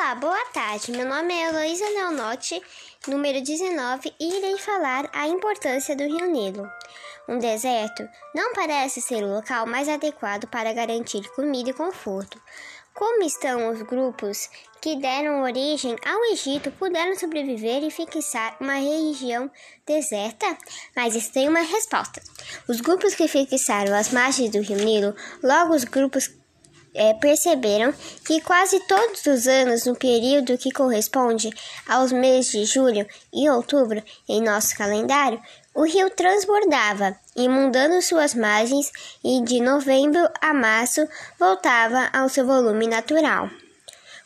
Olá, boa tarde. Meu nome é Heloísa Leonotti, número 19, e irei falar a importância do Rio Nilo. Um deserto não parece ser o local mais adequado para garantir comida e conforto. Como estão os grupos que deram origem ao Egito puderam sobreviver e fixar uma região deserta? Mas isso tem uma resposta. Os grupos que fixaram as margens do Rio Nilo, logo os grupos é, perceberam que quase todos os anos, no período que corresponde aos meses de julho e outubro em nosso calendário, o rio transbordava, inundando suas margens e de novembro a março voltava ao seu volume natural.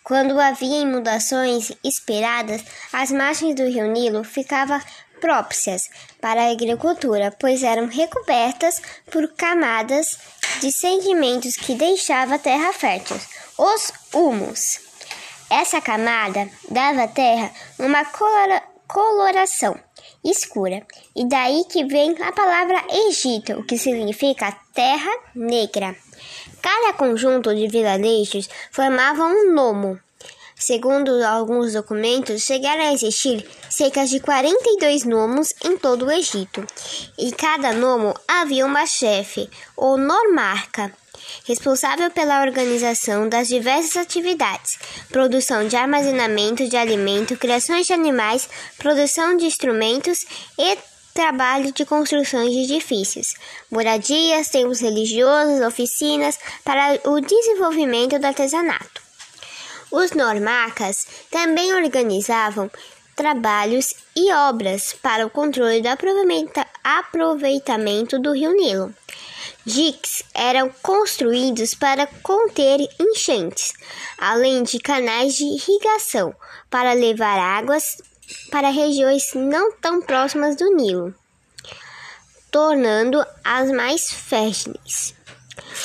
Quando havia inundações esperadas, as margens do rio Nilo ficavam próprias para a agricultura, pois eram recobertas por camadas de sedimentos que deixava a terra fértil, os humus. Essa camada dava à terra uma colora, coloração escura, e daí que vem a palavra Egito, que significa terra negra. Cada conjunto de vilarejos formava um nomo, Segundo alguns documentos, chegaram a existir cerca de 42 nomos em todo o Egito. E cada nomo havia uma chefe, ou normarca, responsável pela organização das diversas atividades: produção de armazenamento de alimento, criações de animais, produção de instrumentos e trabalho de construções de edifícios, moradias, templos religiosos, oficinas para o desenvolvimento do artesanato. Os normacas também organizavam trabalhos e obras para o controle do aproveitamento do rio Nilo. Diques eram construídos para conter enchentes, além de canais de irrigação para levar águas para regiões não tão próximas do Nilo, tornando-as mais férteis.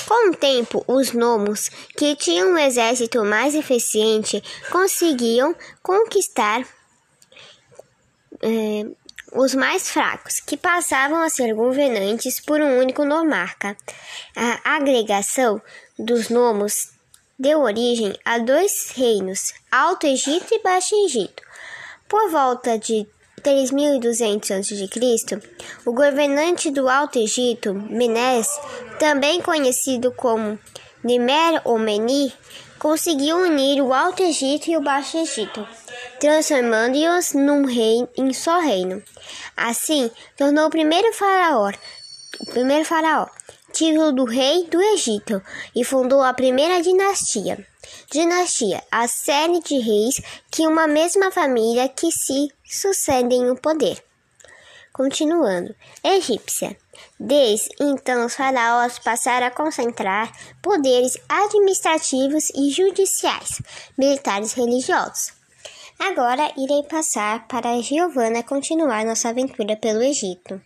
Com o tempo, os nomos, que tinham um exército mais eficiente, conseguiam conquistar eh, os mais fracos, que passavam a ser governantes por um único nomarca. A agregação dos nomos deu origem a dois reinos, Alto Egito e Baixo Egito. Por volta de 3200 a.C., o governante do Alto Egito, Menes, também conhecido como Nimer ou Meni, conseguiu unir o Alto Egito e o Baixo Egito, transformando-os num rei em só reino. Assim, tornou o primeiro faraó, o primeiro faraó, título do rei do Egito, e fundou a primeira dinastia. Dinastia, a série de reis que uma mesma família que se sucedem no poder. Continuando, egípcia. Desde então, os faraós passaram a concentrar poderes administrativos e judiciais, militares e religiosos. Agora irei passar para Giovana continuar nossa aventura pelo Egito.